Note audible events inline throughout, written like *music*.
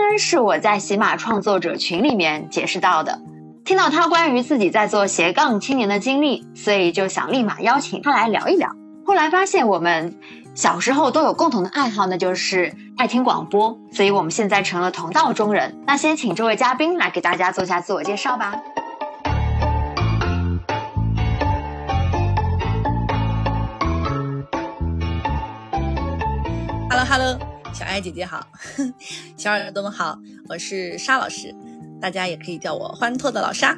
呢是我在喜马创作者群里面解释到的，听到他关于自己在做斜杠青年的经历，所以就想立马邀请他来聊一聊。后来发现我们小时候都有共同的爱好，那就是爱听广播，所以我们现在成了同道中人。那先请这位嘉宾来给大家做下自我介绍吧。Hello，小爱姐姐好，*laughs* 小耳朵们好，我是沙老师，大家也可以叫我欢脱的老沙。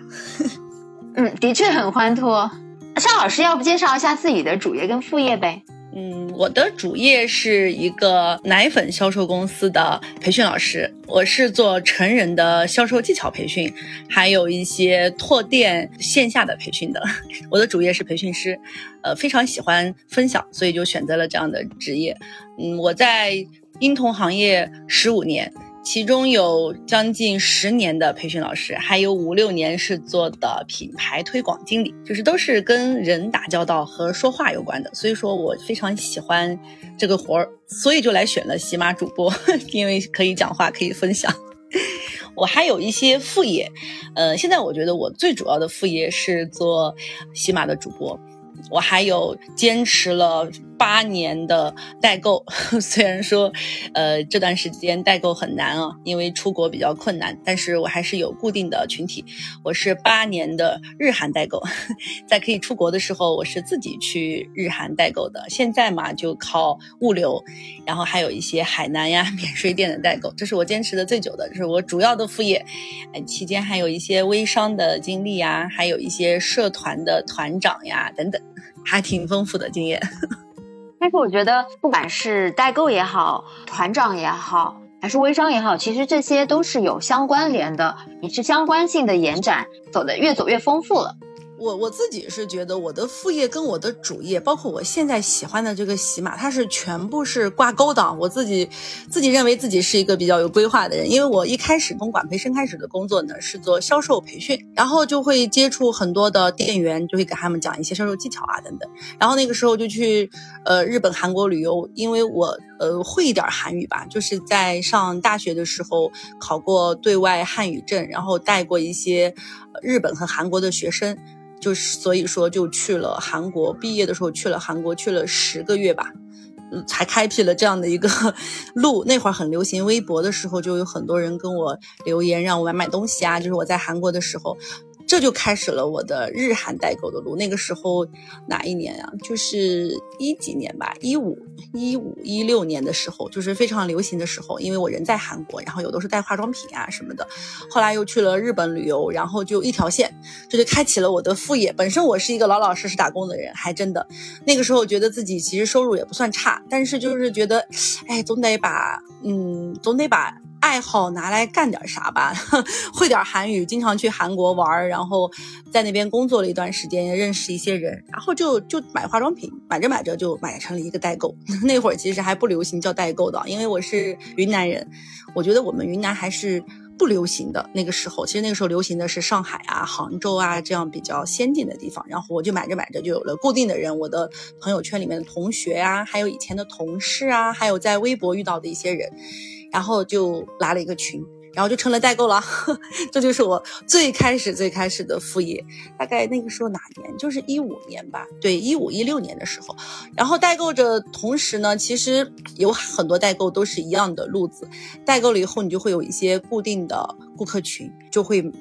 *laughs* 嗯，的确很欢脱。沙老师，要不介绍一下自己的主业跟副业呗？嗯，我的主业是一个奶粉销售公司的培训老师，我是做成人的销售技巧培训，还有一些拓店线下的培训的。*laughs* 我的主业是培训师，呃，非常喜欢分享，所以就选择了这样的职业。嗯，我在婴童行业十五年。其中有将近十年的培训老师，还有五六年是做的品牌推广经理，就是都是跟人打交道和说话有关的。所以说我非常喜欢这个活儿，所以就来选了喜马主播，*laughs* 因为可以讲话，可以分享。我还有一些副业，呃，现在我觉得我最主要的副业是做喜马的主播。我还有坚持了八年的代购，*laughs* 虽然说，呃，这段时间代购很难啊，因为出国比较困难，但是我还是有固定的群体。我是八年的日韩代购，*laughs* 在可以出国的时候，我是自己去日韩代购的。现在嘛，就靠物流，然后还有一些海南呀 *laughs* 免税店的代购，这是我坚持的最久的，这是我主要的副业。期间还有一些微商的经历呀，还有一些社团的团长呀等等。还挺丰富的经验，但是我觉得不管是代购也好，团长也好，还是微商也好，其实这些都是有相关联的，你是相关性的延展，走的越走越丰富了。我我自己是觉得我的副业跟我的主业，包括我现在喜欢的这个喜马，它是全部是挂钩的。我自己自己认为自己是一个比较有规划的人，因为我一开始从管培生开始的工作呢是做销售培训，然后就会接触很多的店员，就会给他们讲一些销售技巧啊等等。然后那个时候就去呃日本、韩国旅游，因为我呃会一点韩语吧，就是在上大学的时候考过对外汉语证，然后带过一些日本和韩国的学生。就是所以说就去了韩国，毕业的时候去了韩国，去了十个月吧，才开辟了这样的一个 *laughs* 路。那会儿很流行微博的时候，就有很多人跟我留言，让我买买东西啊。就是我在韩国的时候。这就开始了我的日韩代购的路。那个时候哪一年啊？就是一几年吧，一五一五一六年的时候，就是非常流行的时候。因为我人在韩国，然后有的是带化妆品啊什么的。后来又去了日本旅游，然后就一条线，这就开启了我的副业。本身我是一个老老实实打工的人，还真的那个时候觉得自己其实收入也不算差，但是就是觉得，哎，总得把，嗯，总得把。爱好拿来干点啥吧，*laughs* 会点韩语，经常去韩国玩，然后在那边工作了一段时间，也认识一些人，然后就就买化妆品，买着买着就买成了一个代购。*laughs* 那会儿其实还不流行叫代购的，因为我是云南人，我觉得我们云南还是不流行的。那个时候，其实那个时候流行的是上海啊、杭州啊这样比较先进的地方。然后我就买着买着就有了固定的人，我的朋友圈里面的同学啊，还有以前的同事啊，还有在微博遇到的一些人。然后就拉了一个群，然后就成了代购了。*laughs* 这就是我最开始最开始的副业。大概那个时候哪年？就是一五年吧。对，一五一六年的时候。然后代购着，同时呢，其实有很多代购都是一样的路子。代购了以后，你就会有一些固定的顾客群，就会。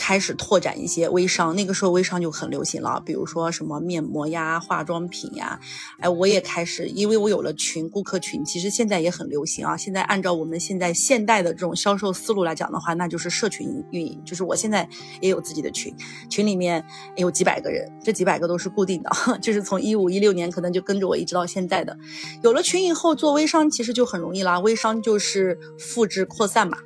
开始拓展一些微商，那个时候微商就很流行了，比如说什么面膜呀、化妆品呀，哎，我也开始，因为我有了群顾客群，其实现在也很流行啊。现在按照我们现在现代的这种销售思路来讲的话，那就是社群运营，就是我现在也有自己的群，群里面有几百个人，这几百个都是固定的，*laughs* 就是从一五一六年可能就跟着我一直到现在的。有了群以后做微商其实就很容易啦，微商就是复制扩散嘛。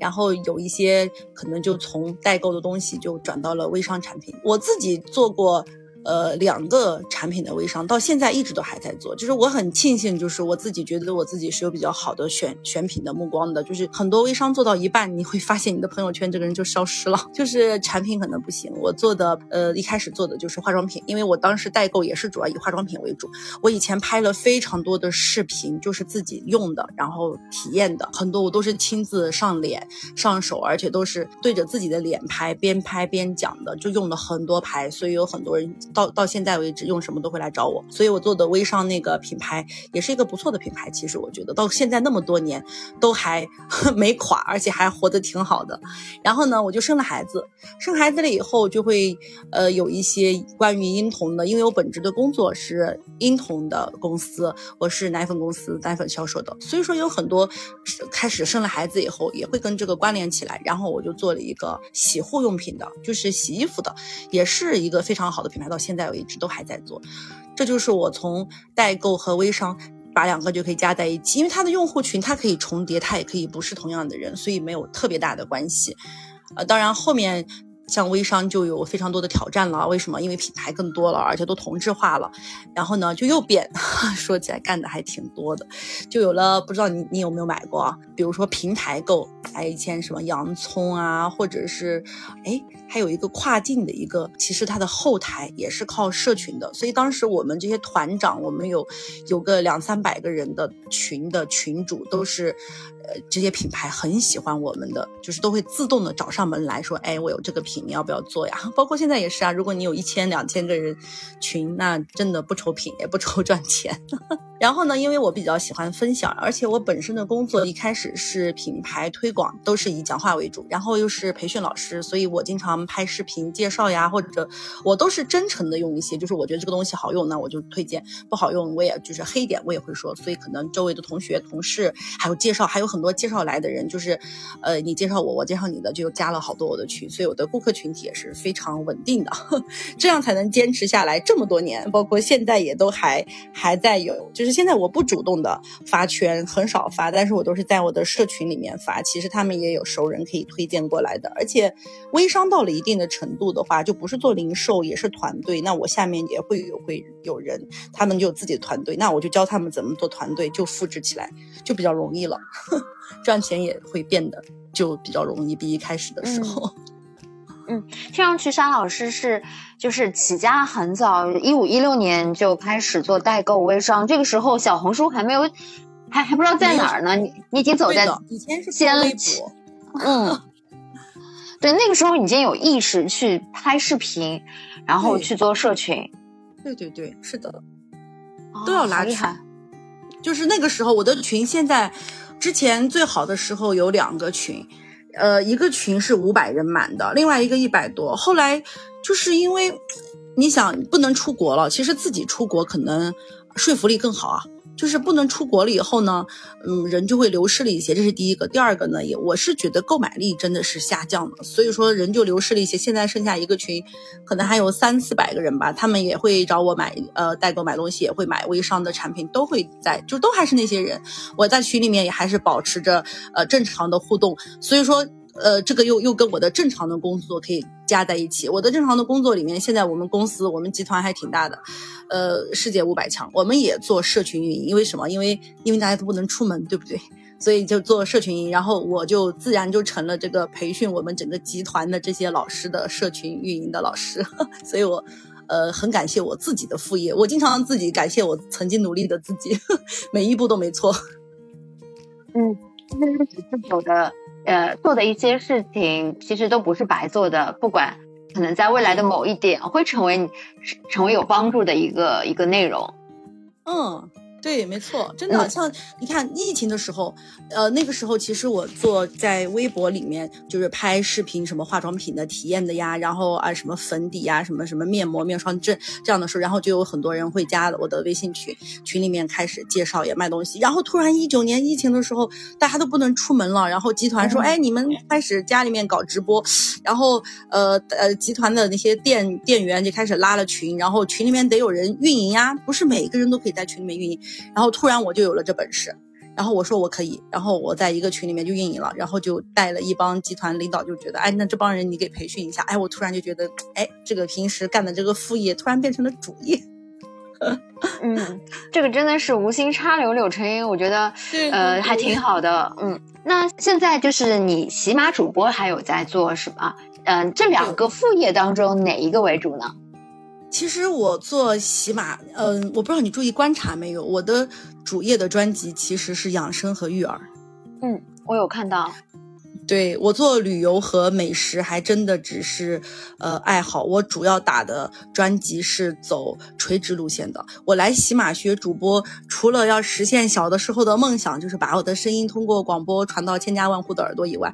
然后有一些可能就从代购的东西就转到了微商产品。我自己做过呃，两个产品的微商，到现在一直都还在做。就是我很庆幸，就是我自己觉得我自己是有比较好的选选品的目光的。就是很多微商做到一半，你会发现你的朋友圈这个人就消失了，就是产品可能不行。我做的呃一开始做的就是化妆品，因为我当时代购也是主要以化妆品为主。我以前拍了非常多的视频，就是自己用的，然后体验的很多，我都是亲自上脸上手，而且都是对着自己的脸拍，边拍边讲的，就用了很多牌，所以有很多人。到到现在为止，用什么都会来找我，所以我做的微商那个品牌也是一个不错的品牌。其实我觉得到现在那么多年都还 *laughs* 没垮，而且还活得挺好的。然后呢，我就生了孩子，生孩子了以后就会呃有一些关于婴童的，因为我本职的工作是婴童的公司，我是奶粉公司奶粉销售的，所以说有很多开始生了孩子以后也会跟这个关联起来。然后我就做了一个洗护用品的，就是洗衣服的，也是一个非常好的品牌。到现在为止都还在做，这就是我从代购和微商把两个就可以加在一起，因为它的用户群它可以重叠，它也可以不是同样的人，所以没有特别大的关系。呃，当然后面。像微商就有非常多的挑战了，为什么？因为品牌更多了，而且都同质化了。然后呢，就又变，*laughs* 说起来干的还挺多的，就有了不知道你你有没有买过？比如说平台购，哎，以前什么洋葱啊，或者是哎，还有一个跨境的一个，其实它的后台也是靠社群的。所以当时我们这些团长，我们有有个两三百个人的群的群主，都是呃这些品牌很喜欢我们的，就是都会自动的找上门来说，哎，我有这个品。你要不要做呀？*laughs* 包括现在也是啊。如果你有一千两千个人群，那真的不愁品，也不愁赚钱。*laughs* 然后呢，因为我比较喜欢分享，而且我本身的工作一开始是品牌推广，都是以讲话为主，然后又是培训老师，所以我经常拍视频介绍呀，或者我都是真诚的用一些，就是我觉得这个东西好用，那我就推荐；不好用，我也就是黑点，我也会说。所以可能周围的同学、同事还有介绍，还有很多介绍来的人，就是，呃，你介绍我，我介绍你的，就加了好多我的群，所以我的顾客群体也是非常稳定的，*laughs* 这样才能坚持下来这么多年，包括现在也都还还在有，就是。现在我不主动的发圈，很少发，但是我都是在我的社群里面发。其实他们也有熟人可以推荐过来的，而且微商到了一定的程度的话，就不是做零售，也是团队。那我下面也会有会有人，他们就有自己的团队，那我就教他们怎么做团队，就复制起来，就比较容易了，*laughs* 赚钱也会变得就比较容易，比一开始的时候。*laughs* 嗯，听上去沙老师是就是起家很早，一五一六年就开始做代购微商，这个时候小红书还没有，还还不知道在哪儿呢。你你已经走在以前是先微博，嗯，*laughs* 对，那个时候已经有意识去拍视频，然后去做社群。对对对，是的，都要拉群。就是那个时候，我的群现在之前最好的时候有两个群。呃，一个群是五百人满的，另外一个一百多。后来就是因为你想不能出国了，其实自己出国可能说服力更好啊。就是不能出国了以后呢，嗯，人就会流失了一些，这是第一个。第二个呢，也我是觉得购买力真的是下降了，所以说人就流失了一些。现在剩下一个群，可能还有三四百个人吧，他们也会找我买，呃，代购买东西，也会买微商的产品，都会在，就都还是那些人。我在群里面也还是保持着呃正常的互动，所以说。呃，这个又又跟我的正常的工作可以加在一起。我的正常的工作里面，现在我们公司我们集团还挺大的，呃，世界五百强，我们也做社群运营。因为什么？因为因为大家都不能出门，对不对？*laughs* 所以就做社群运营。然后我就自然就成了这个培训我们整个集团的这些老师的社群运营的老师。*laughs* 所以我呃很感谢我自己的副业，我经常自己感谢我曾经努力的自己，*laughs* 每一步都没错。嗯，那是自己的。呃，做的一些事情其实都不是白做的，不管可能在未来的某一点会成为成为有帮助的一个一个内容。嗯。对，没错，真的像你看疫情的时候，呃，那个时候其实我做在微博里面就是拍视频，什么化妆品的体验的呀，然后啊什么粉底呀，什么什么面膜、面霜这这样的时候，然后就有很多人会加我的微信群，群里面开始介绍也卖东西。然后突然一九年疫情的时候，大家都不能出门了，然后集团说，哎，你们开始家里面搞直播，然后呃呃，集团的那些店店员就开始拉了群，然后群里面得有人运营呀，不是每个人都可以在群里面运营。然后突然我就有了这本事，然后我说我可以，然后我在一个群里面就运营了，然后就带了一帮集团领导就觉得，哎，那这帮人你给培训一下，哎，我突然就觉得，哎，这个平时干的这个副业突然变成了主业。*laughs* 嗯，这个真的是无心插柳柳成荫，我觉得呃还挺好的。嗯，那现在就是你喜马主播还有在做是吧？嗯，这两个副业当中哪一个为主呢？其实我做喜马，嗯，我不知道你注意观察没有，我的主页的专辑其实是养生和育儿。嗯，我有看到。对我做旅游和美食还真的只是，呃，爱好。我主要打的专辑是走垂直路线的。我来喜马学主播，除了要实现小的时候的梦想，就是把我的声音通过广播传到千家万户的耳朵以外。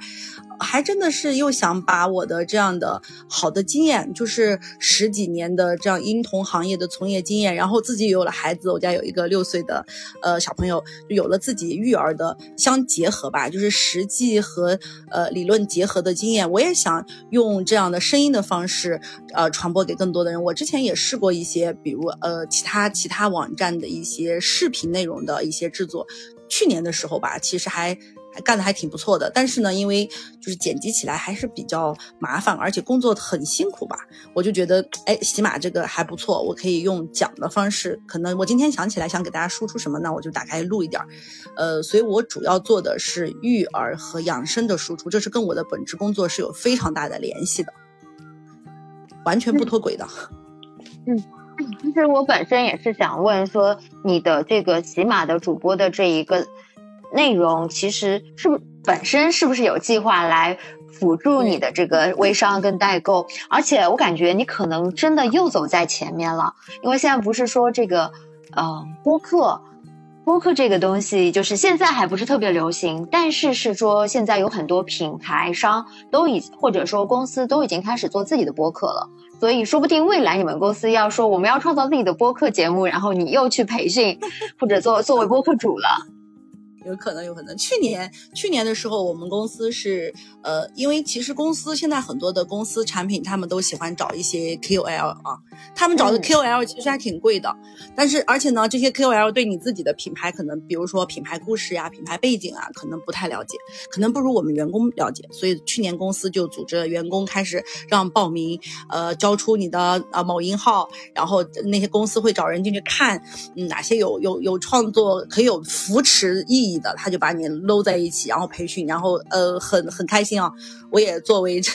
还真的是又想把我的这样的好的经验，就是十几年的这样婴童行业的从业经验，然后自己有了孩子，我家有一个六岁的呃小朋友，有了自己育儿的相结合吧，就是实际和呃理论结合的经验，我也想用这样的声音的方式呃传播给更多的人。我之前也试过一些，比如呃其他其他网站的一些视频内容的一些制作，去年的时候吧，其实还。干的还挺不错的，但是呢，因为就是剪辑起来还是比较麻烦，而且工作很辛苦吧，我就觉得，哎，喜马这个还不错，我可以用讲的方式，可能我今天想起来想给大家输出什么，那我就打开录一点儿，呃，所以我主要做的是育儿和养生的输出，这是跟我的本职工作是有非常大的联系的，完全不脱轨的。*laughs* 嗯，其实我本身也是想问说，你的这个喜马的主播的这一个。内容其实是不本身是不是有计划来辅助你的这个微商跟代购？而且我感觉你可能真的又走在前面了，因为现在不是说这个，嗯，播客，播客这个东西就是现在还不是特别流行，但是是说现在有很多品牌商都已或者说公司都已经开始做自己的播客了，所以说不定未来你们公司要说我们要创造自己的播客节目，然后你又去培训或者做作为播客主了。有可能，有可能。去年，去年的时候，我们公司是，呃，因为其实公司现在很多的公司产品，他们都喜欢找一些 KOL 啊，他们找的 KOL 其实还挺贵的，但是而且呢，这些 KOL 对你自己的品牌可能，比如说品牌故事呀、品牌背景啊，可能不太了解，可能不如我们员工了解，所以去年公司就组织了员工开始让报名，呃，交出你的呃某音号，然后那些公司会找人进去看，嗯，哪些有有有创作可以有扶持意义。的，他就把你搂在一起，然后培训，然后呃，很很开心啊。我也作为这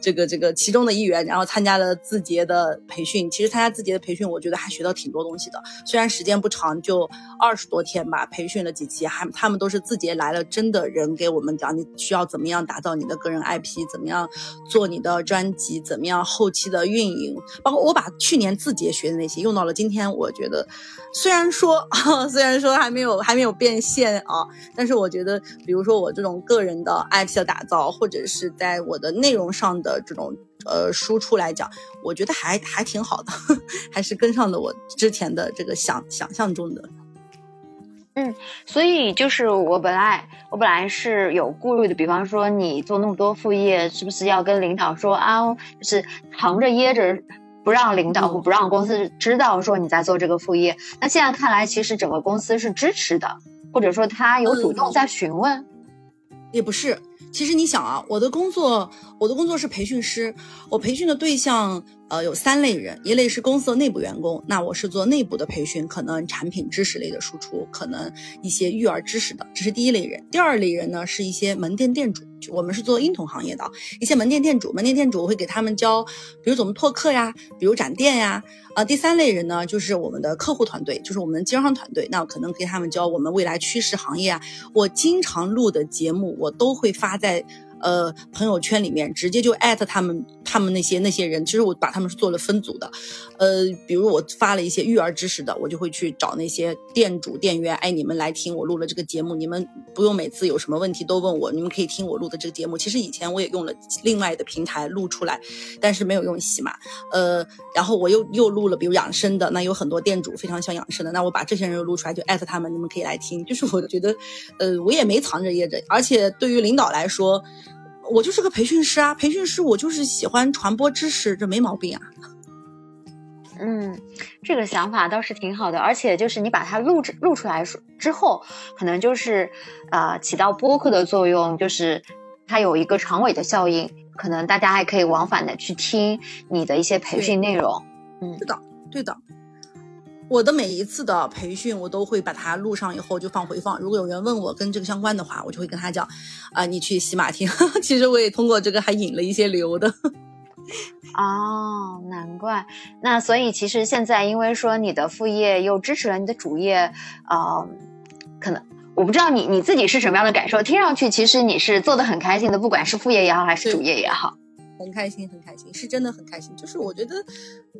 这个这个其中的一员，然后参加了字节的培训。其实参加字节的培训，我觉得还学到挺多东西的。虽然时间不长，就二十多天吧，培训了几期，还他们都是字节来了真的人给我们讲，你需要怎么样打造你的个人 IP，怎么样做你的专辑，怎么样后期的运营。包括我把去年字节学的那些用到了今天，我觉得虽然说 *laughs* 虽然说还没有还没有变现啊，但是我觉得，比如说我这种个人的 IP 的打造，或者是在我的内容上的这种呃输出来讲，我觉得还还挺好的，*laughs* 还是跟上了我之前的这个想想象中的。嗯，所以就是我本来我本来是有顾虑的，比方说你做那么多副业，是不是要跟领导说啊，就是藏着掖着不让领导不让公司知道说你在做这个副业？那现在看来，其实整个公司是支持的，或者说他有主动在询问，也不是。其实你想啊，我的工作，我的工作是培训师，我培训的对象。呃，有三类人，一类是公司的内部员工，那我是做内部的培训，可能产品知识类的输出，可能一些育儿知识的，这是第一类人。第二类人呢，是一些门店店主，我们是做婴童行业的，一些门店店主，门店店主我会给他们教，比如怎么拓客呀，比如展店呀。啊，第三类人呢，就是我们的客户团队，就是我们的经销商团队，那可能给他们教我们未来趋势行业啊。我经常录的节目，我都会发在。呃，朋友圈里面直接就艾特他们，他们那些那些人，其实我把他们是做了分组的。呃，比如我发了一些育儿知识的，我就会去找那些店主店员，哎，你们来听我录了这个节目，你们不用每次有什么问题都问我，你们可以听我录的这个节目。其实以前我也用了另外的平台录出来，但是没有用喜马。呃，然后我又又录了，比如养生的，那有很多店主非常喜欢养生的，那我把这些人又录出来，就艾特他们，你们可以来听。就是我觉得，呃，我也没藏着掖着，而且对于领导来说。我就是个培训师啊，培训师我就是喜欢传播知识，这没毛病啊。嗯，这个想法倒是挺好的，而且就是你把它录制录出来之后，可能就是呃起到播客的作用，就是它有一个长尾的效应，可能大家还可以往返的去听你的一些培训内容。嗯，是的，对的。我的每一次的培训，我都会把它录上以后就放回放。如果有人问我跟这个相关的话，我就会跟他讲，啊，你去喜马听。*laughs* 其实我也通过这个还引了一些流的。*laughs* 哦，难怪。那所以其实现在，因为说你的副业又支持了你的主业，呃，可能我不知道你你自己是什么样的感受。听上去其实你是做的很开心的，不管是副业也好，还是主业也好，很开心，很开心，是真的很开心。就是我觉得，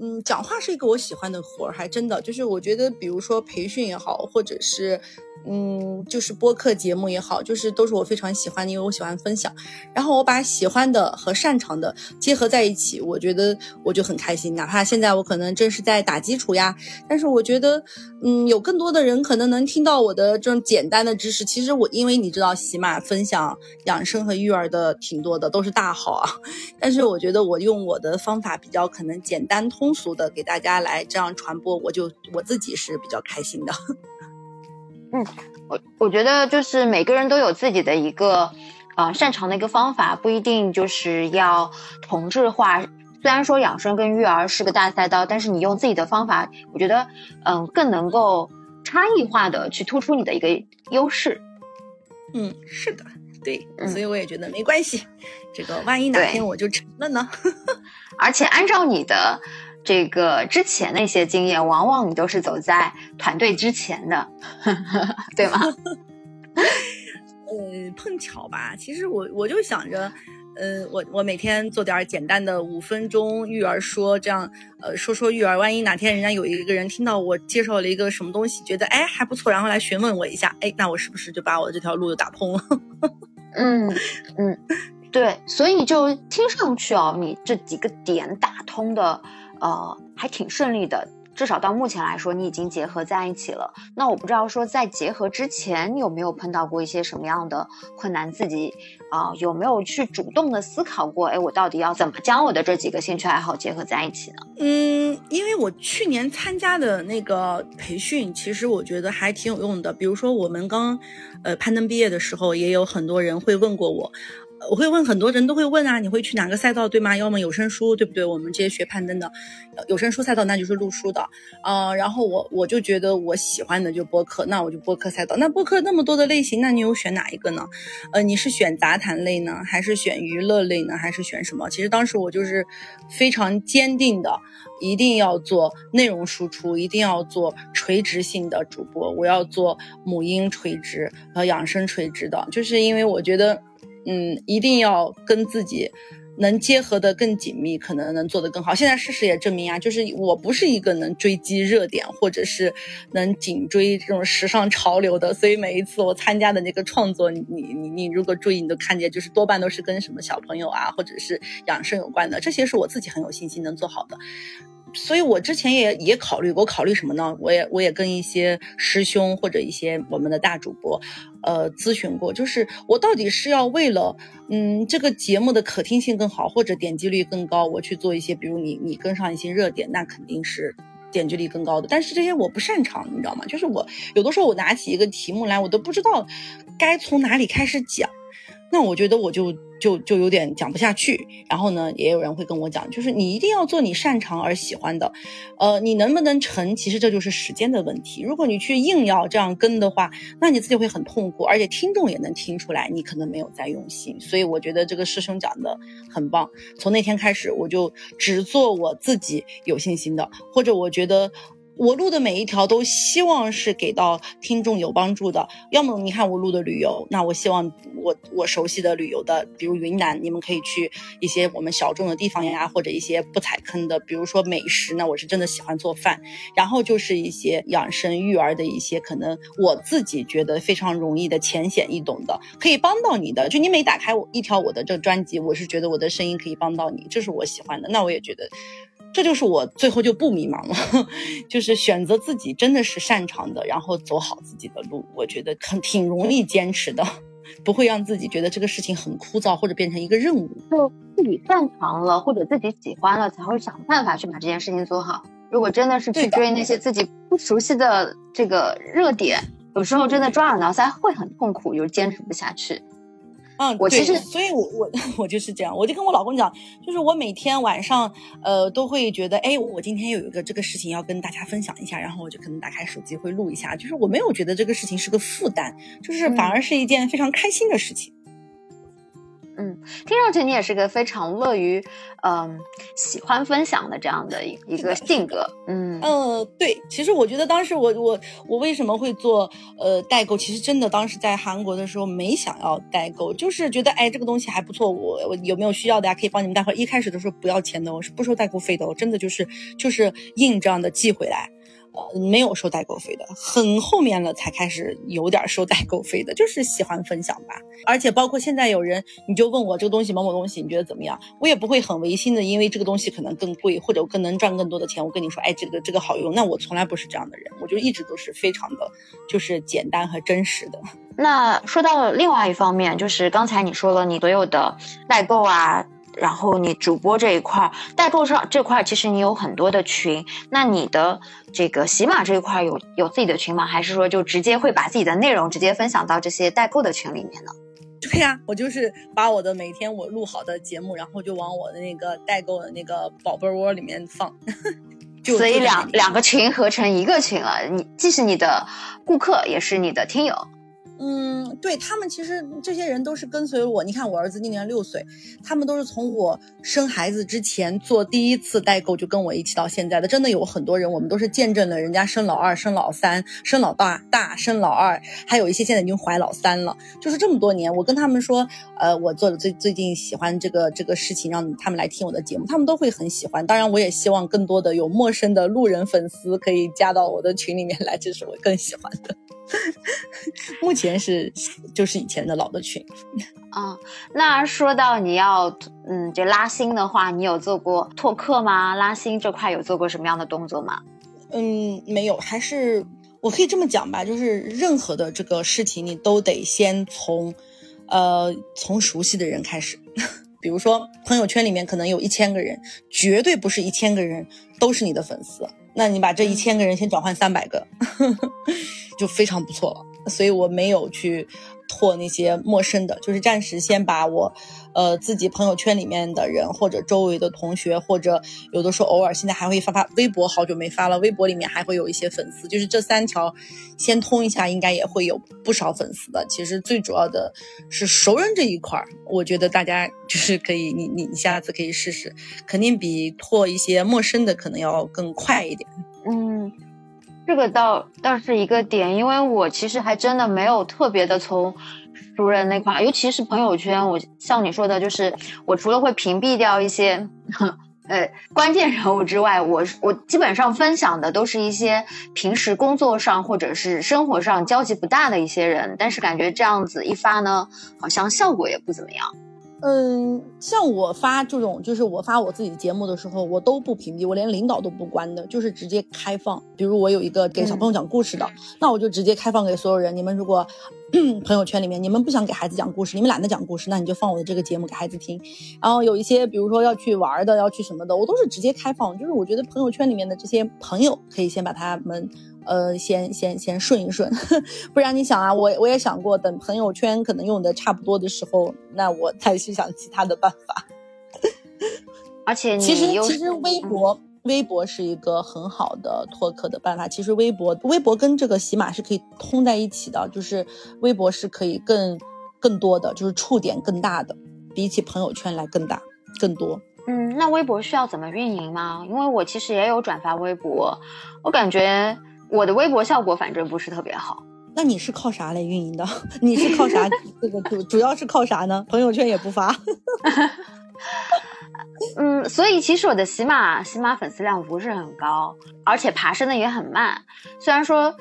嗯，讲话是一个我喜欢的活儿，还真的。就是我觉得，比如说培训也好，或者是。嗯，就是播客节目也好，就是都是我非常喜欢的，因为我喜欢分享。然后我把喜欢的和擅长的结合在一起，我觉得我就很开心。哪怕现在我可能正是在打基础呀，但是我觉得，嗯，有更多的人可能能听到我的这种简单的知识。其实我因为你知道，喜马分享养生和育儿的挺多的，都是大号啊。但是我觉得我用我的方法比较可能简单通俗的给大家来这样传播，我就我自己是比较开心的。*laughs* 嗯，我我觉得就是每个人都有自己的一个，呃，擅长的一个方法，不一定就是要同质化。虽然说养生跟育儿是个大赛道，但是你用自己的方法，我觉得，嗯，更能够差异化的去突出你的一个优势。嗯，是的，对，所以我也觉得没关系。这个万一哪天我就成了呢？*laughs* 而且按照你的。这个之前的一些经验，往往你都是走在团队之前的，*laughs* 对吗？*laughs* 呃，碰巧吧。其实我我就想着，呃，我我每天做点简单的五分钟育儿说，这样呃说说育儿。万一哪天人家有一个人听到我介绍了一个什么东西，觉得哎还不错，然后来询问我一下，哎，那我是不是就把我这条路就打通了？嗯嗯，对。所以就听上去哦，你这几个点打通的。呃，还挺顺利的，至少到目前来说，你已经结合在一起了。那我不知道说在结合之前，有没有碰到过一些什么样的困难？自己啊，有没有去主动的思考过？哎，我到底要怎么将我的这几个兴趣爱好结合在一起呢？嗯，因为我去年参加的那个培训，其实我觉得还挺有用的。比如说我们刚呃攀登毕业的时候，也有很多人会问过我。我会问很多人都会问啊，你会去哪个赛道，对吗？要么有声书，对不对？我们这些学攀登的，有声书赛道那就是录书的啊。然后我我就觉得我喜欢的就播客，那我就播客赛道。那播客那么多的类型，那你有选哪一个呢？呃，你是选杂谈类呢，还是选娱乐类呢，还是选什么？其实当时我就是非常坚定的，一定要做内容输出，一定要做垂直性的主播，我要做母婴垂直和养生垂直的，就是因为我觉得。嗯，一定要跟自己能结合的更紧密，可能能做得更好。现在事实也证明啊，就是我不是一个能追击热点或者是能紧追这种时尚潮流的，所以每一次我参加的那个创作，你你你如果注意，你都看见，就是多半都是跟什么小朋友啊，或者是养生有关的，这些是我自己很有信心能做好的。所以，我之前也也考虑过，考虑什么呢？我也我也跟一些师兄或者一些我们的大主播，呃，咨询过，就是我到底是要为了，嗯，这个节目的可听性更好，或者点击率更高，我去做一些，比如你你跟上一些热点，那肯定是点击率更高的。但是这些我不擅长，你知道吗？就是我有的时候我拿起一个题目来，我都不知道该从哪里开始讲。那我觉得我就就就有点讲不下去，然后呢，也有人会跟我讲，就是你一定要做你擅长而喜欢的，呃，你能不能成，其实这就是时间的问题。如果你去硬要这样跟的话，那你自己会很痛苦，而且听众也能听出来你可能没有在用心。所以我觉得这个师兄讲的很棒，从那天开始我就只做我自己有信心的，或者我觉得。我录的每一条都希望是给到听众有帮助的。要么你看我录的旅游，那我希望我我熟悉的旅游的，比如云南，你们可以去一些我们小众的地方呀，或者一些不踩坑的，比如说美食呢，我是真的喜欢做饭。然后就是一些养生育儿的一些，可能我自己觉得非常容易的、浅显易懂的，可以帮到你的。就你每打开我一条我的这个专辑，我是觉得我的声音可以帮到你，这是我喜欢的。那我也觉得。这就是我最后就不迷茫了，*laughs* 就是选择自己真的是擅长的，然后走好自己的路。我觉得很挺容易坚持的，*laughs* 不会让自己觉得这个事情很枯燥或者变成一个任务。就自己擅长了或者自己喜欢了，才会想办法去把这件事情做好。如果真的是去追那些自己不熟悉的这个热点，有时候真的抓耳挠腮会很痛苦，又坚持不下去。嗯，我其实，所以我我 *laughs* 我就是这样，我就跟我老公讲，就是我每天晚上，呃，都会觉得，哎，我今天有一个这个事情要跟大家分享一下，然后我就可能打开手机会录一下，就是我没有觉得这个事情是个负担，就是反而是一件非常开心的事情。嗯，听上去你也是个非常乐于，嗯，喜欢分享的这样的一一个性格。嗯呃，对，其实我觉得当时我我我为什么会做呃代购？其实真的当时在韩国的时候没想要代购，就是觉得哎这个东西还不错，我我有没有需要的呀？可以帮你们带回来。一开始的时候不要钱的，我是不收代购费的，我真的就是就是印这样的寄回来。呃，没有收代购费的，很后面了才开始有点收代购费的，就是喜欢分享吧。而且包括现在有人，你就问我这个东西某某东西你觉得怎么样，我也不会很违心的，因为这个东西可能更贵或者更能赚更多的钱，我跟你说，哎，这个这个好用，那我从来不是这样的人，我就一直都是非常的，就是简单和真实的。那说到另外一方面，就是刚才你说了，你所有的代购啊。然后你主播这一块代购上这块，其实你有很多的群。那你的这个喜马这一块有有自己的群吗？还是说就直接会把自己的内容直接分享到这些代购的群里面呢？*laughs* 对呀，我就是把我的每天我录好的节目，然后就往我的那个代购的那个宝贝窝里面放。*laughs* 所以两两个群合成一个群了，你既是你的顾客，也是你的听友。嗯，对他们其实这些人都是跟随我。你看我儿子今年六岁，他们都是从我生孩子之前做第一次代购就跟我一起到现在的。真的有很多人，我们都是见证了人家生老二、生老三、生老大、大生老二，还有一些现在已经怀老三了。就是这么多年，我跟他们说，呃，我做的最最近喜欢这个这个事情，让他们来听我的节目，他们都会很喜欢。当然，我也希望更多的有陌生的路人粉丝可以加到我的群里面来，这是我更喜欢的。*laughs* 目前是就是以前的老的群，啊，那说到你要嗯就拉新的话，你有做过拓客吗？拉新这块有做过什么样的动作吗？嗯，没有，还是我可以这么讲吧，就是任何的这个事情，你都得先从呃从熟悉的人开始，*laughs* 比如说朋友圈里面可能有一千个人，绝对不是一千个人都是你的粉丝。那你把这一千个人先转换三百个，*laughs* 就非常不错了。所以我没有去。拓那些陌生的，就是暂时先把我，呃，自己朋友圈里面的人，或者周围的同学，或者有的时候偶尔现在还会发发微博，好久没发了，微博里面还会有一些粉丝，就是这三条先通一下，应该也会有不少粉丝的。其实最主要的是熟人这一块儿，我觉得大家就是可以，你你你下次可以试试，肯定比拓一些陌生的可能要更快一点。嗯。这个倒倒是一个点，因为我其实还真的没有特别的从熟人那块，尤其是朋友圈，我像你说的，就是我除了会屏蔽掉一些呃关键人物之外，我我基本上分享的都是一些平时工作上或者是生活上交集不大的一些人，但是感觉这样子一发呢，好像效果也不怎么样。嗯，像我发这种，就是我发我自己的节目的时候，我都不屏蔽，我连领导都不关的，就是直接开放。比如我有一个给小朋友讲故事的，那我就直接开放给所有人。你们如果 *clears throat* 朋友圈里面你们不想给孩子讲故事，你们懒得讲故事，那你就放我的这个节目给孩子听。然后有一些，比如说要去玩的，要去什么的，我都是直接开放。就是我觉得朋友圈里面的这些朋友，可以先把他们。呃，先先先顺一顺，*laughs* 不然你想啊，我我也想过，等朋友圈可能用的差不多的时候，那我再去想其他的办法。而且，其实其实微博微博是一个很好的拓客的办法。其实微博微博跟这个喜马是可以通在一起的，就是微博是可以更更多的，就是触点更大的，比起朋友圈来更大更多。嗯，那微博需要怎么运营吗？因为我其实也有转发微博，我感觉。我的微博效果反正不是特别好，那你是靠啥来运营的？*laughs* 你是靠啥？*laughs* 这个主主要是靠啥呢？朋友圈也不发。*laughs* 嗯，所以其实我的喜马喜马粉丝量不是很高，而且爬升的也很慢。虽然说，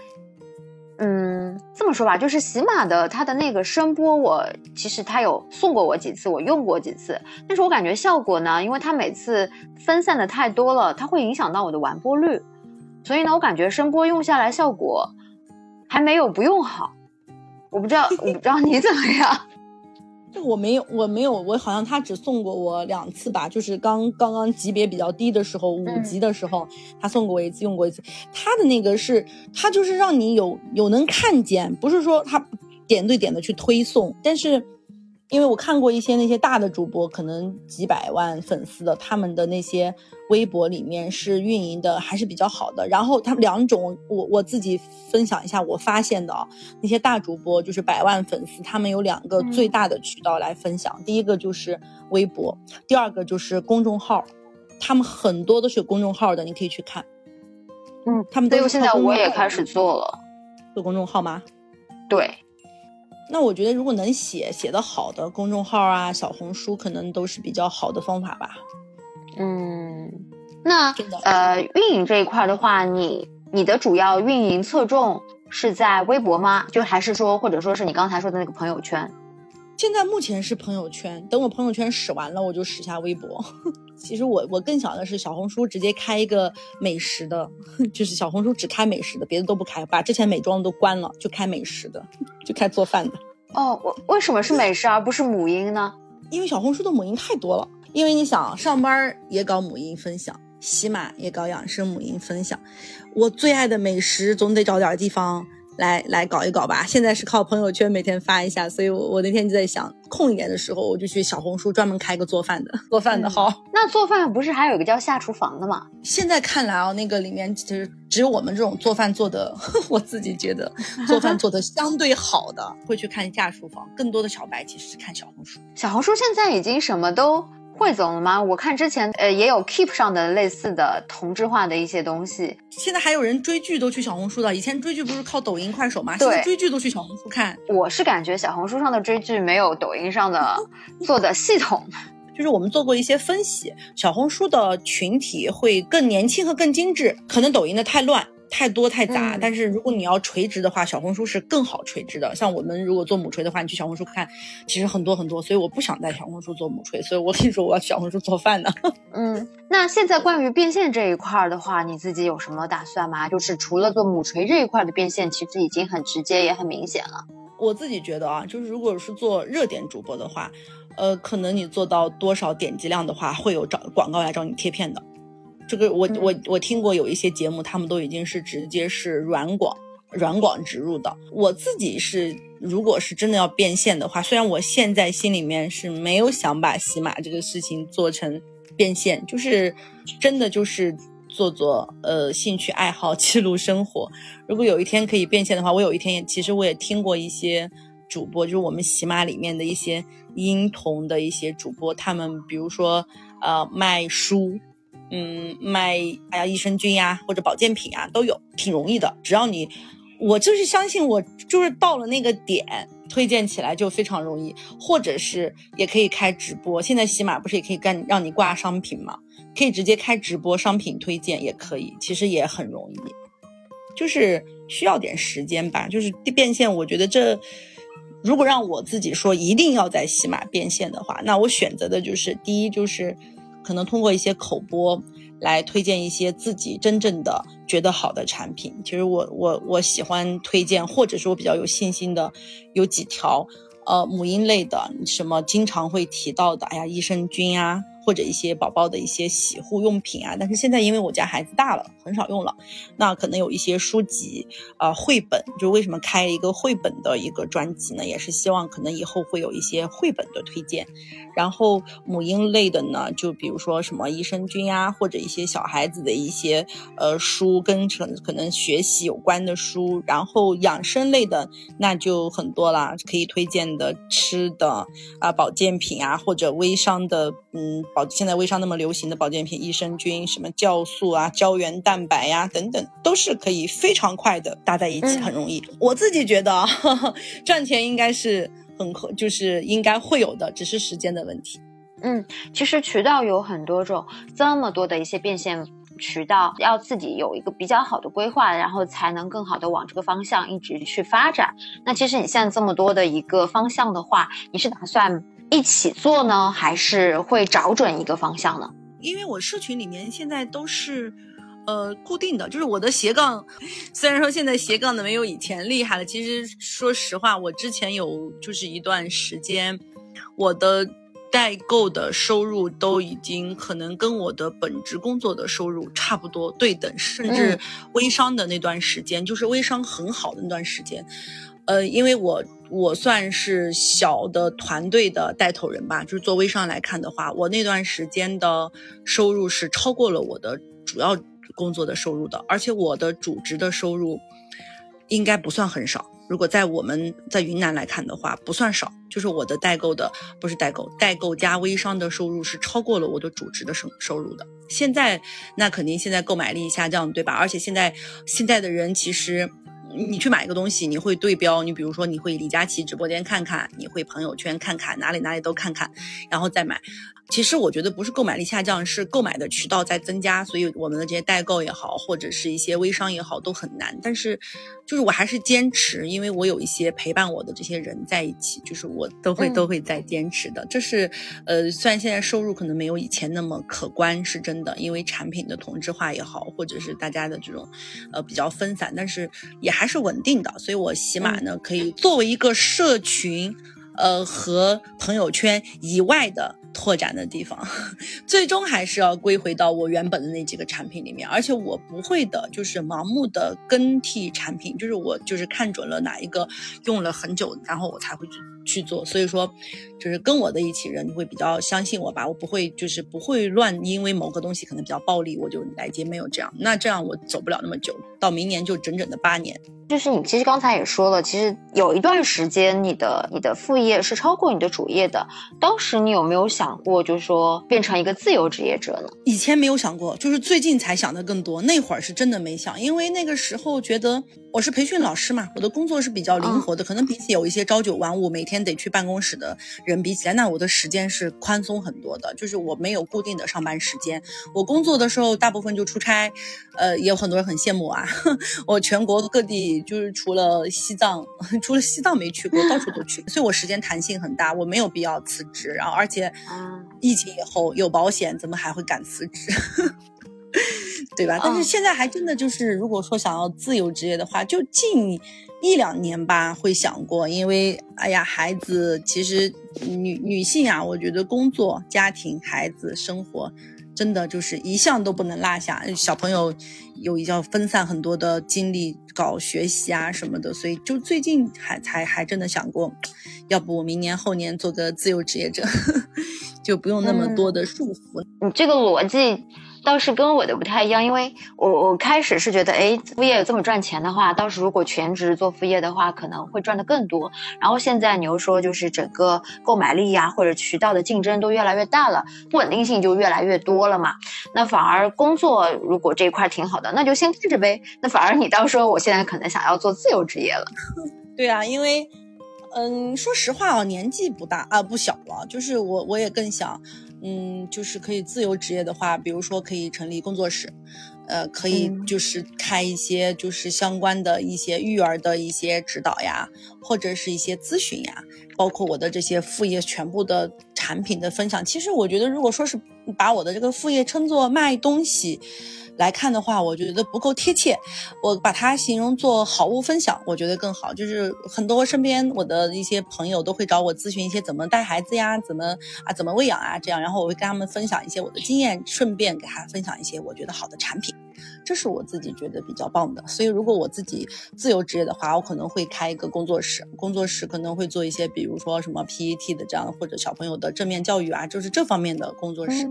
嗯，这么说吧，就是喜马的它的那个声波，我其实它有送过我几次，我用过几次，但是我感觉效果呢，因为它每次分散的太多了，它会影响到我的完播率。所以呢，我感觉声波用下来效果还没有不用好，我不知道，我不知道你怎么样。*laughs* 这个我没有，我没有，我好像他只送过我两次吧，就是刚刚刚级别比较低的时候，五级的时候，他送过我一次，用过一次。他的那个是，他就是让你有有能看见，不是说他点对点的去推送，但是。因为我看过一些那些大的主播，可能几百万粉丝的，他们的那些微博里面是运营的还是比较好的。然后他们两种，我我自己分享一下我发现的啊，那些大主播就是百万粉丝，他们有两个最大的渠道来分享，第一个就是微博，第二个就是公众号，他们很多都是有公众号的，你可以去看。嗯，他们都现在我也开始做了，做公众号吗？对。那我觉得，如果能写写的好的公众号啊、小红书，可能都是比较好的方法吧。嗯，那呃，运营这一块的话，你你的主要运营侧重是在微博吗？就还是说，或者说是你刚才说的那个朋友圈？现在目前是朋友圈，等我朋友圈使完了，我就使下微博。其实我我更想的是小红书，直接开一个美食的，*laughs* 就是小红书只开美食的，别的都不开，把之前美妆都关了，就开美食的，*laughs* 就开做饭的。哦，我为什么是美食而不是母婴呢？因为小红书的母婴太多了。因为你想上班也搞母婴分享，喜马也搞养生母婴分享，我最爱的美食总得找点地方。来来搞一搞吧，现在是靠朋友圈每天发一下，所以我我那天就在想，空一点的时候我就去小红书专门开个做饭的，*laughs* 做饭的号。那做饭不是还有个叫下厨房的吗？现在看来啊，那个里面其实只有我们这种做饭做的，*laughs* 我自己觉得 *laughs* 做饭做的相对好的会去看下厨房，更多的小白其实是看小红书。小红书现在已经什么都。汇总了吗？我看之前呃也有 Keep 上的类似的同质化的一些东西。现在还有人追剧都去小红书的，以前追剧不是靠抖音、快手吗？现在追剧都去小红书看。我是感觉小红书上的追剧没有抖音上的 *laughs* 做的系统。就是我们做过一些分析，小红书的群体会更年轻和更精致，可能抖音的太乱。太多太杂，但是如果你要垂直的话，小红书是更好垂直的。像我们如果做母锤的话，你去小红书看，其实很多很多。所以我不想在小红书做母锤，所以我跟你说，我要小红书做饭呢。*laughs* 嗯，那现在关于变现这一块的话，你自己有什么打算吗？就是除了做母锤这一块的变现，其实已经很直接也很明显了。我自己觉得啊，就是如果是做热点主播的话，呃，可能你做到多少点击量的话，会有找广告来找你贴片的。这个我我我听过有一些节目，他们都已经是直接是软广软广植入的。我自己是，如果是真的要变现的话，虽然我现在心里面是没有想把喜马这个事情做成变现，就是真的就是做做呃兴趣爱好 *laughs* 记录生活。如果有一天可以变现的话，我有一天也其实我也听过一些主播，就是我们喜马里面的一些婴童的一些主播，他们比如说呃卖书。嗯，卖哎呀益生菌呀，或者保健品啊，都有，挺容易的。只要你，我就是相信我，就是到了那个点，推荐起来就非常容易。或者是也可以开直播，现在喜马不是也可以干让你挂商品吗？可以直接开直播，商品推荐也可以，其实也很容易，就是需要点时间吧。就是变现，我觉得这如果让我自己说一定要在喜马变现的话，那我选择的就是第一就是。可能通过一些口播来推荐一些自己真正的觉得好的产品。其实我我我喜欢推荐，或者是我比较有信心的有几条，呃，母婴类的，什么经常会提到的，哎呀，益生菌啊。或者一些宝宝的一些洗护用品啊，但是现在因为我家孩子大了，很少用了。那可能有一些书籍啊，绘本，就为什么开一个绘本的一个专辑呢？也是希望可能以后会有一些绘本的推荐。然后母婴类的呢，就比如说什么益生菌啊，或者一些小孩子的一些呃书，跟成可能学习有关的书。然后养生类的那就很多啦，可以推荐的吃的啊，保健品啊，或者微商的嗯。保现在微商那么流行的保健品，益生菌、什么酵素啊、胶原蛋白呀等等，都是可以非常快的搭在一起，很容易。我自己觉得 *laughs* 赚钱应该是很可，就是应该会有的，只是时间的问题。嗯，其实渠道有很多种，这么多的一些变现渠道，要自己有一个比较好的规划，然后才能更好的往这个方向一直去发展。那其实你现在这么多的一个方向的话，你是打算？一起做呢，还是会找准一个方向呢？因为我社群里面现在都是，呃，固定的，就是我的斜杠。虽然说现在斜杠的没有以前厉害了，其实说实话，我之前有就是一段时间，我的代购的收入都已经可能跟我的本职工作的收入差不多对等，甚至微商的那段时间，就是微商很好的那段时间，呃，因为我我算是小的团队的带头人吧，就是做微商来看的话，我那段时间的收入是超过了我的主要工作的收入的，而且我的主职的收入应该不算很少。如果在我们在云南来看的话，不算少，就是我的代购的不是代购，代购加微商的收入是超过了我的主职的收收入的。现在那肯定现在购买力下降，对吧？而且现在现在的人其实。你去买一个东西，你会对标，你比如说你会李佳琦直播间看看，你会朋友圈看看，哪里哪里都看看，然后再买。其实我觉得不是购买力下降，是购买的渠道在增加，所以我们的这些代购也好，或者是一些微商也好，都很难。但是，就是我还是坚持，因为我有一些陪伴我的这些人在一起，就是我都会都会在坚持的。这是，呃，虽然现在收入可能没有以前那么可观，是真的，因为产品的同质化也好，或者是大家的这种，呃，比较分散，但是也还是稳定的。所以我起码呢，可以作为一个社群。呃，和朋友圈以外的拓展的地方，*laughs* 最终还是要归回到我原本的那几个产品里面。而且我不会的，就是盲目的更替产品，就是我就是看准了哪一个用了很久，然后我才会去去做。所以说，就是跟我的一起人你会比较相信我吧，我不会就是不会乱，因为某个东西可能比较暴力，我就来接，没有这样。那这样我走不了那么久，到明年就整整的八年。就是你其实刚才也说了，其实有一段时间你的你的副业是超过你的主业的。当时你有没有想过，就是说变成一个自由职业者呢？以前没有想过，就是最近才想的更多。那会儿是真的没想，因为那个时候觉得我是培训老师嘛，我的工作是比较灵活的，可能比起有一些朝九晚五每天得去办公室的人比起来，那我的时间是宽松很多的。就是我没有固定的上班时间，我工作的时候大部分就出差，呃，也有很多人很羡慕啊，*laughs* 我全国各地。就是除了西藏，*laughs* 除了西藏没去过，到处都去，所以我时间弹性很大，我没有必要辞职。然后，而且，疫情以后有保险，怎么还会敢辞职？*laughs* 对吧？但是现在还真的就是，如果说想要自由职业的话，就近一两年吧，会想过，因为哎呀，孩子其实女女性啊，我觉得工作、家庭、孩子、生活。真的就是一项都不能落下，小朋友有要分散很多的精力搞学习啊什么的，所以就最近还才还真的想过，要不我明年后年做个自由职业者，*laughs* 就不用那么多的束缚。你这个逻辑。倒是跟我的不太一样，因为我我开始是觉得，哎，副业有这么赚钱的话，倒是如果全职做副业的话，可能会赚的更多。然后现在你又说，就是整个购买力呀，或者渠道的竞争都越来越大了，不稳定性就越来越多了嘛。那反而工作如果这一块挺好的，那就先干着呗。那反而你倒说，我现在可能想要做自由职业了。*laughs* 对啊，因为，嗯，说实话啊，年纪不大啊，不小了，就是我我也更想。嗯，就是可以自由职业的话，比如说可以成立工作室，呃，可以就是开一些就是相关的一些育儿的一些指导呀，或者是一些咨询呀，包括我的这些副业全部的产品的分享。其实我觉得，如果说是把我的这个副业称作卖东西。来看的话，我觉得不够贴切，我把它形容做好物分享，我觉得更好。就是很多身边我的一些朋友都会找我咨询一些怎么带孩子呀，怎么啊怎么喂养啊这样，然后我会跟他们分享一些我的经验，顺便给他分享一些我觉得好的产品。这是我自己觉得比较棒的，所以如果我自己自由职业的话，我可能会开一个工作室，工作室可能会做一些，比如说什么 PET 的这样，或者小朋友的正面教育啊，就是这方面的工作室，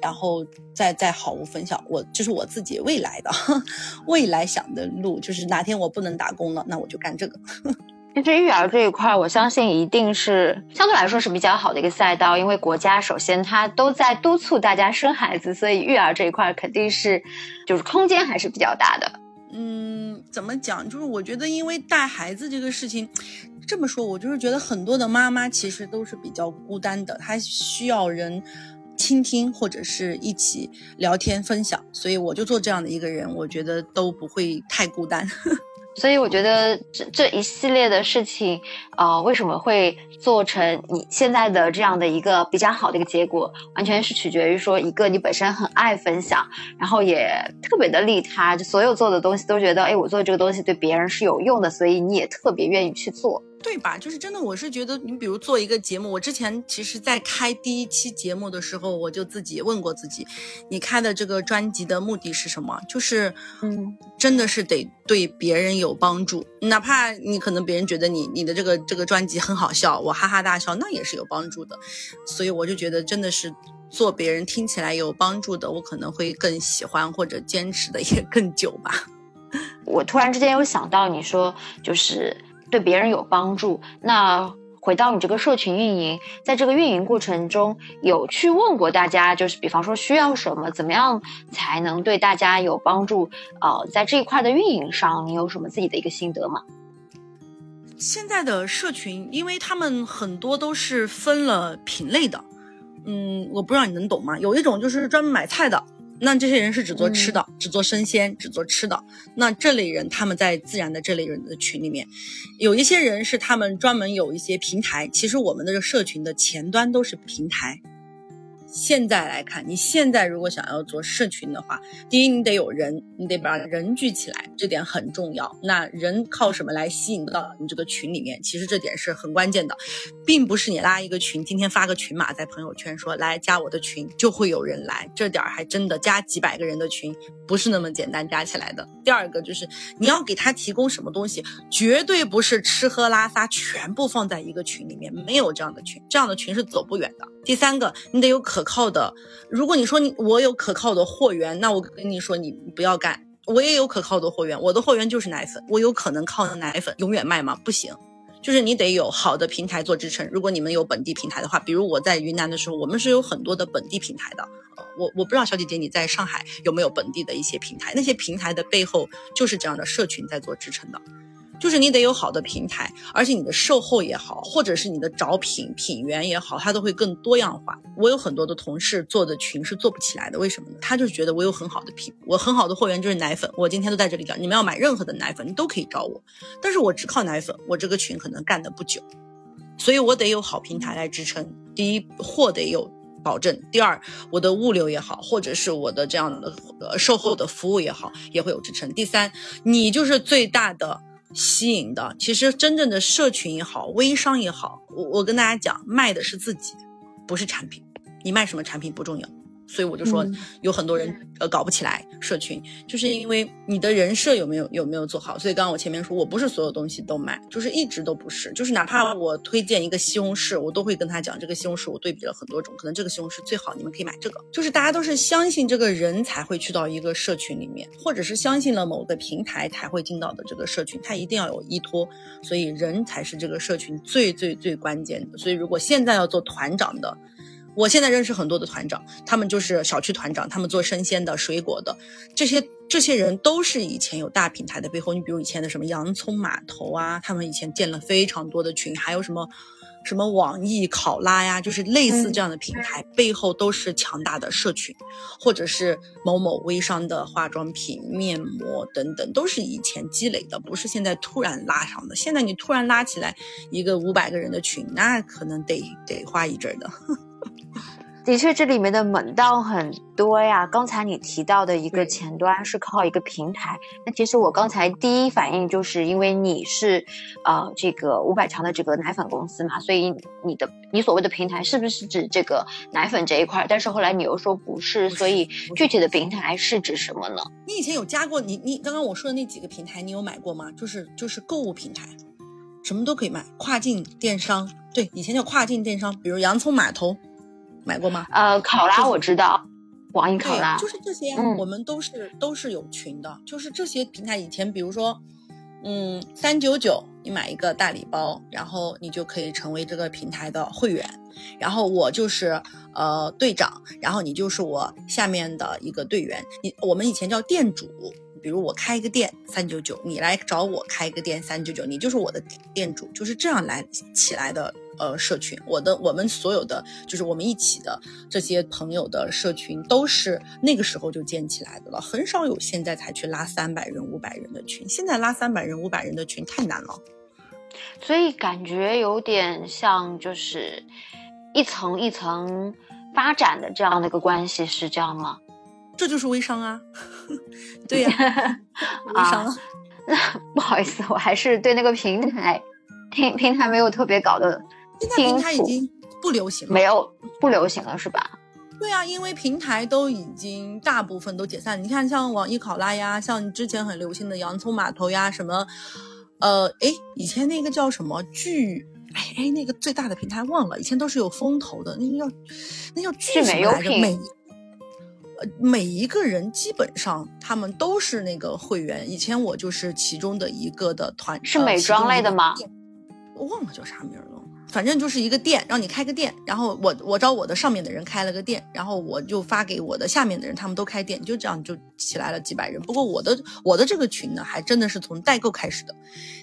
然后再再好无分享。我就是我自己未来的 *laughs* 未来想的路，就是哪天我不能打工了，那我就干这个。其实育儿这一块，我相信一定是相对来说是比较好的一个赛道，因为国家首先它都在督促大家生孩子，所以育儿这一块肯定是就是空间还是比较大的。嗯，怎么讲？就是我觉得，因为带孩子这个事情，这么说，我就是觉得很多的妈妈其实都是比较孤单的，她需要人倾听或者是一起聊天分享，所以我就做这样的一个人，我觉得都不会太孤单。*laughs* 所以我觉得这这一系列的事情，呃，为什么会做成你现在的这样的一个比较好的一个结果，完全是取决于说，一个你本身很爱分享，然后也特别的利他，就所有做的东西都觉得，哎，我做这个东西对别人是有用的，所以你也特别愿意去做。对吧？就是真的，我是觉得，你比如做一个节目，我之前其实，在开第一期节目的时候，我就自己问过自己，你开的这个专辑的目的是什么？就是，嗯，真的是得对别人有帮助，哪怕你可能别人觉得你你的这个这个专辑很好笑，我哈哈大笑，那也是有帮助的。所以我就觉得，真的是做别人听起来有帮助的，我可能会更喜欢或者坚持的也更久吧。*laughs* 我突然之间有想到，你说就是。对别人有帮助。那回到你这个社群运营，在这个运营过程中，有去问过大家，就是比方说需要什么，怎么样才能对大家有帮助？呃，在这一块的运营上，你有什么自己的一个心得吗？现在的社群，因为他们很多都是分了品类的，嗯，我不知道你能懂吗？有一种就是专门买菜的。那这些人是只做吃的，只做生鲜，只做吃的。那这类人他们在自然的这类人的群里面，有一些人是他们专门有一些平台。其实我们的这个社群的前端都是平台。现在来看，你现在如果想要做社群的话，第一你得有人，你得把人聚起来，这点很重要。那人靠什么来吸引到你这个群里面？其实这点是很关键的，并不是你拉一个群，今天发个群码在朋友圈说来加我的群就会有人来，这点还真的加几百个人的群不是那么简单加起来的。第二个就是你要给他提供什么东西，绝对不是吃喝拉撒全部放在一个群里面，没有这样的群，这样的群是走不远的。第三个，你得有可可靠的。如果你说你我有可靠的货源，那我跟你说你不要干。我也有可靠的货源，我的货源就是奶粉。我有可能靠奶粉永远卖吗？不行，就是你得有好的平台做支撑。如果你们有本地平台的话，比如我在云南的时候，我们是有很多的本地平台的。我我不知道小姐姐你在上海有没有本地的一些平台，那些平台的背后就是这样的社群在做支撑的。就是你得有好的平台，而且你的售后也好，或者是你的找品品源也好，它都会更多样化。我有很多的同事做的群是做不起来的，为什么呢？他就是觉得我有很好的品，我很好的货源就是奶粉，我今天都在这里讲，你们要买任何的奶粉，你都可以找我。但是我只靠奶粉，我这个群可能干的不久，所以我得有好平台来支撑。第一，货得有保证；第二，我的物流也好，或者是我的这样的呃售后的服务也好，也会有支撑。第三，你就是最大的。吸引的，其实真正的社群也好，微商也好，我我跟大家讲，卖的是自己，不是产品，你卖什么产品不重要。所以我就说，有很多人呃搞不起来社群，就是因为你的人设有没有有没有做好。所以刚刚我前面说我不是所有东西都买，就是一直都不是，就是哪怕我推荐一个西红柿，我都会跟他讲这个西红柿我对比了很多种，可能这个西红柿最好，你们可以买这个。就是大家都是相信这个人才会去到一个社群里面，或者是相信了某个平台才会进到的这个社群，他一定要有依托，所以人才是这个社群最最最关键的。所以如果现在要做团长的。我现在认识很多的团长，他们就是小区团长，他们做生鲜的、水果的，这些这些人都是以前有大平台的背后。你比如以前的什么洋葱码头啊，他们以前建了非常多的群，还有什么什么网易考拉呀，就是类似这样的平台，背后都是强大的社群，或者是某某微商的化妆品、面膜等等，都是以前积累的，不是现在突然拉上的。现在你突然拉起来一个五百个人的群，那可能得得花一阵的。*laughs* 的确，这里面的门道很多呀。刚才你提到的一个前端是靠一个平台，那其实我刚才第一反应就是因为你是呃这个五百强的这个奶粉公司嘛，所以你的你所谓的平台是不是指这个奶粉这一块？但是后来你又说不是，所以具体的平台是指什么呢？你以前有加过你你刚刚我说的那几个平台，你有买过吗？就是就是购物平台，什么都可以卖，跨境电商。对，以前叫跨境电商，比如洋葱码头。买过吗？呃，考拉我知道，网易考拉就是这些，我们都是都是有群的，就是这些平台以前，比如说，嗯，三九九你买一个大礼包，然后你就可以成为这个平台的会员，然后我就是呃队长，然后你就是我下面的一个队员，你我们以前叫店主。比如我开一个店三九九，你来找我开一个店三九九，你就是我的店主，就是这样来起来的。呃，社群，我的我们所有的就是我们一起的这些朋友的社群，都是那个时候就建起来的了，很少有现在才去拉三百人、五百人的群。现在拉三百人、五百人的群太难了，所以感觉有点像就是一层一层发展的这样的一个关系，是这样吗？这就是微商啊，*laughs* 对呀，*laughs* 微商。那 *laughs* 不好意思，我还是对那个平台平平台没有特别搞的现在平台已经不流行了，没有不流行了是吧？对啊，因为平台都已经大部分都解散。你看，像网易考拉呀，像之前很流行的洋葱码头呀，什么，呃，哎，以前那个叫什么剧，哎哎，那个最大的平台忘了，以前都是有风投的，那个叫那叫剧什么来着？每呃每一个人基本上他们都是那个会员。以前我就是其中的一个的团，是美妆类的吗？我忘了叫啥名了。反正就是一个店，让你开个店，然后我我找我的上面的人开了个店，然后我就发给我的下面的人，他们都开店，就这样就起来了几百人。不过我的我的这个群呢，还真的是从代购开始的，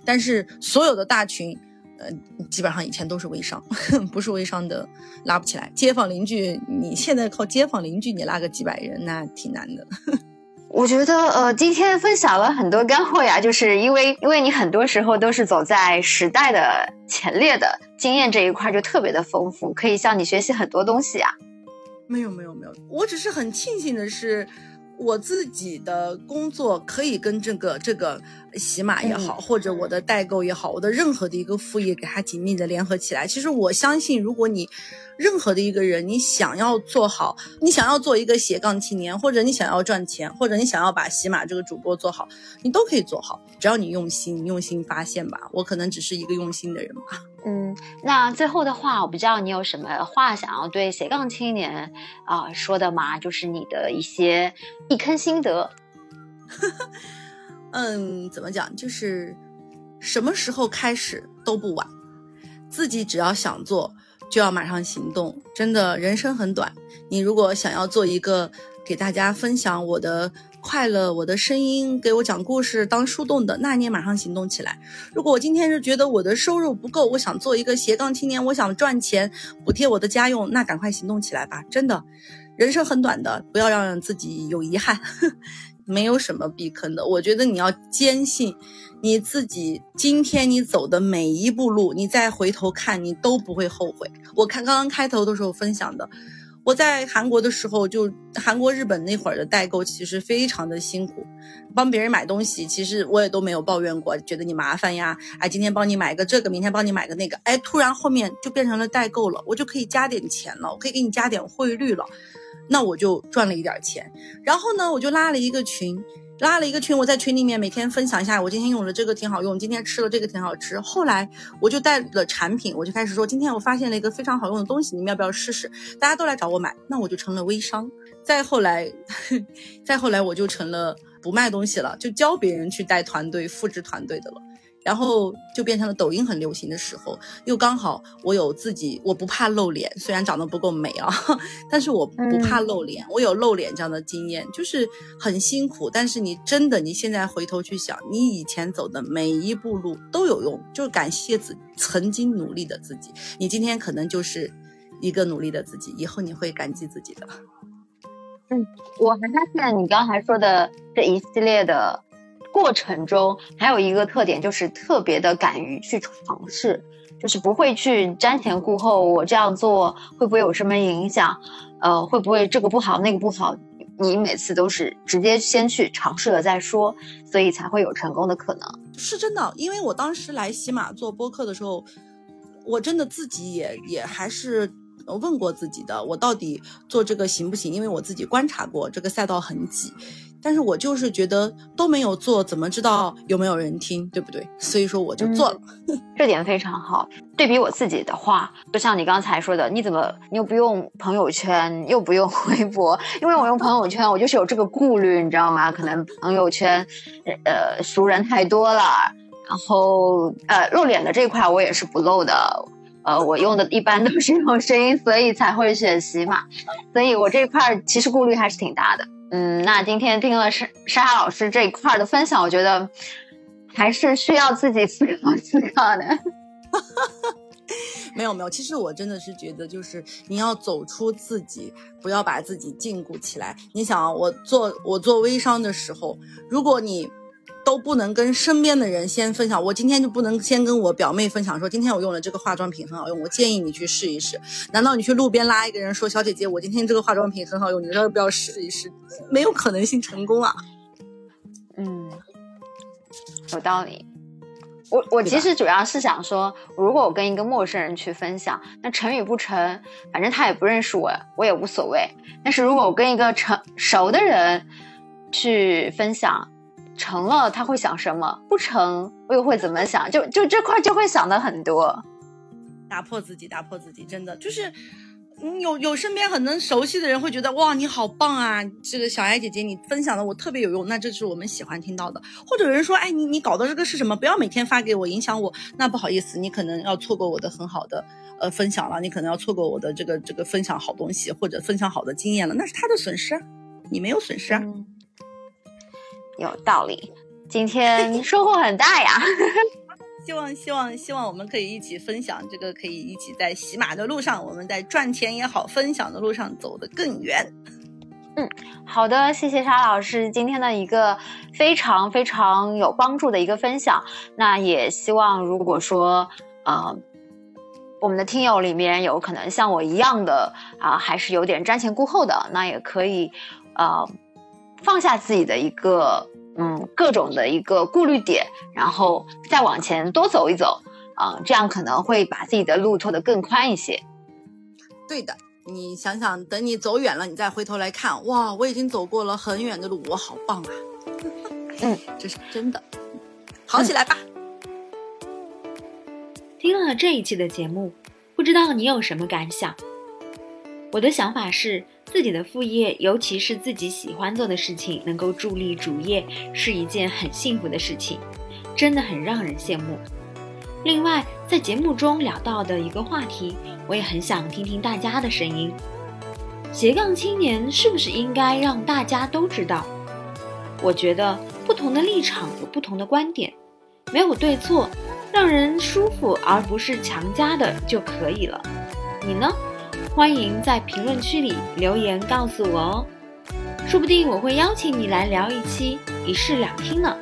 但是所有的大群，呃，基本上以前都是微商，*laughs* 不是微商的拉不起来。街坊邻居，你现在靠街坊邻居你拉个几百人，那挺难的。*laughs* 我觉得呃，今天分享了很多干货呀，就是因为因为你很多时候都是走在时代的前列的经验这一块就特别的丰富，可以向你学习很多东西呀。没有没有没有，我只是很庆幸的是。我自己的工作可以跟这个这个喜马也好，或者我的代购也好，我的任何的一个副业给它紧密的联合起来。其实我相信，如果你任何的一个人，你想要做好，你想要做一个斜杠青年，或者你想要赚钱，或者你想要把喜马这个主播做好，你都可以做好，只要你用心，用心发现吧。我可能只是一个用心的人吧。嗯，那最后的话，我不知道你有什么话想要对斜杠青年啊说的吗？就是你的一些一坑心得。*laughs* 嗯，怎么讲？就是什么时候开始都不晚，自己只要想做，就要马上行动。真的，人生很短，你如果想要做一个给大家分享我的。快乐，我的声音给我讲故事当树洞的，那你也马上行动起来。如果我今天是觉得我的收入不够，我想做一个斜杠青年，我想赚钱补贴我的家用，那赶快行动起来吧！真的，人生很短的，不要让自己有遗憾，*laughs* 没有什么避坑的。我觉得你要坚信你自己，今天你走的每一步路，你再回头看，你都不会后悔。我看刚刚开头的时候分享的。我在韩国的时候，就韩国、日本那会儿的代购，其实非常的辛苦，帮别人买东西，其实我也都没有抱怨过，觉得你麻烦呀，哎，今天帮你买个这个，明天帮你买个那个，哎，突然后面就变成了代购了，我就可以加点钱了，我可以给你加点汇率了，那我就赚了一点钱，然后呢，我就拉了一个群。拉了一个群，我在群里面每天分享一下，我今天用了这个挺好用，今天吃了这个挺好吃。后来我就带了产品，我就开始说，今天我发现了一个非常好用的东西，你们要不要试试？大家都来找我买，那我就成了微商。再后来，再后来我就成了不卖东西了，就教别人去带团队、复制团队的了。然后就变成了抖音很流行的时候，又刚好我有自己，我不怕露脸，虽然长得不够美啊，*laughs* 但是我不怕露脸，我有露脸这样的经验，就是很辛苦，但是你真的你现在回头去想，你以前走的每一步路都有用，就感谢自曾经努力的自己，你今天可能就是一个努力的自己，以后你会感激自己的。嗯，我还发现你刚才说的这一系列的。过程中还有一个特点，就是特别的敢于去尝试，就是不会去瞻前顾后。我这样做会不会有什么影响？呃，会不会这个不好那个不好？你每次都是直接先去尝试了再说，所以才会有成功的可能。是真的，因为我当时来喜马做播客的时候，我真的自己也也还是问过自己的，我到底做这个行不行？因为我自己观察过这个赛道很挤。但是我就是觉得都没有做，怎么知道有没有人听，对不对？所以说我就做了，这点非常好。对比我自己的话，就像你刚才说的，你怎么你又不用朋友圈，又不用微博？因为我用朋友圈，我就是有这个顾虑，你知道吗？可能朋友圈，呃，熟人太多了，然后呃，露脸的这块我也是不露的。呃，我用的一般都是用声音，所以才会选喜马。所以我这块其实顾虑还是挺大的。嗯，那今天听了沙沙老师这一块的分享，我觉得还是需要自己思考思考的。*laughs* 没有没有，其实我真的是觉得，就是你要走出自己，不要把自己禁锢起来。你想，我做我做微商的时候，如果你。都不能跟身边的人先分享，我今天就不能先跟我表妹分享，说今天我用了这个化妆品很好用，我建议你去试一试。难道你去路边拉一个人说，小姐姐，我今天这个化妆品很好用，你要不要试一试？没有可能性成功啊。嗯，有道理。我我其实主要是想说，如果我跟一个陌生人去分享，那成与不成，反正他也不认识我，我也无所谓。但是如果我跟一个成熟的人去分享，成了他会想什么？不成我又会怎么想？就就这块就会想的很多，打破自己，打破自己，真的就是。嗯，有有身边很能熟悉的人会觉得哇，你好棒啊！这个小艾姐姐，你分享的我特别有用，那这是我们喜欢听到的。或者有人说，哎，你你搞的这个是什么？不要每天发给我，影响我。那不好意思，你可能要错过我的很好的呃分享了，你可能要错过我的这个这个分享好东西或者分享好的经验了，那是他的损失，你没有损失啊。有道理，今天收获很大呀。*laughs* 希望希望希望我们可以一起分享这个，可以一起在洗马的路上，我们在赚钱也好，分享的路上走得更远。嗯，好的，谢谢沙老师今天的一个非常非常有帮助的一个分享。那也希望如果说呃，我们的听友里面有可能像我一样的啊，还是有点瞻前顾后的，那也可以呃放下自己的一个。嗯，各种的一个顾虑点，然后再往前多走一走，啊，这样可能会把自己的路拓得更宽一些。对的，你想想，等你走远了，你再回头来看，哇，我已经走过了很远的路，我好棒啊！嗯，*laughs* 这是真的，好起来吧。听了这一期的节目，不知道你有什么感想？我的想法是。自己的副业，尤其是自己喜欢做的事情，能够助力主业，是一件很幸福的事情，真的很让人羡慕。另外，在节目中聊到的一个话题，我也很想听听大家的声音。斜杠青年是不是应该让大家都知道？我觉得不同的立场有不同的观点，没有对错，让人舒服而不是强加的就可以了。你呢？欢迎在评论区里留言告诉我哦，说不定我会邀请你来聊一期，一室两厅呢。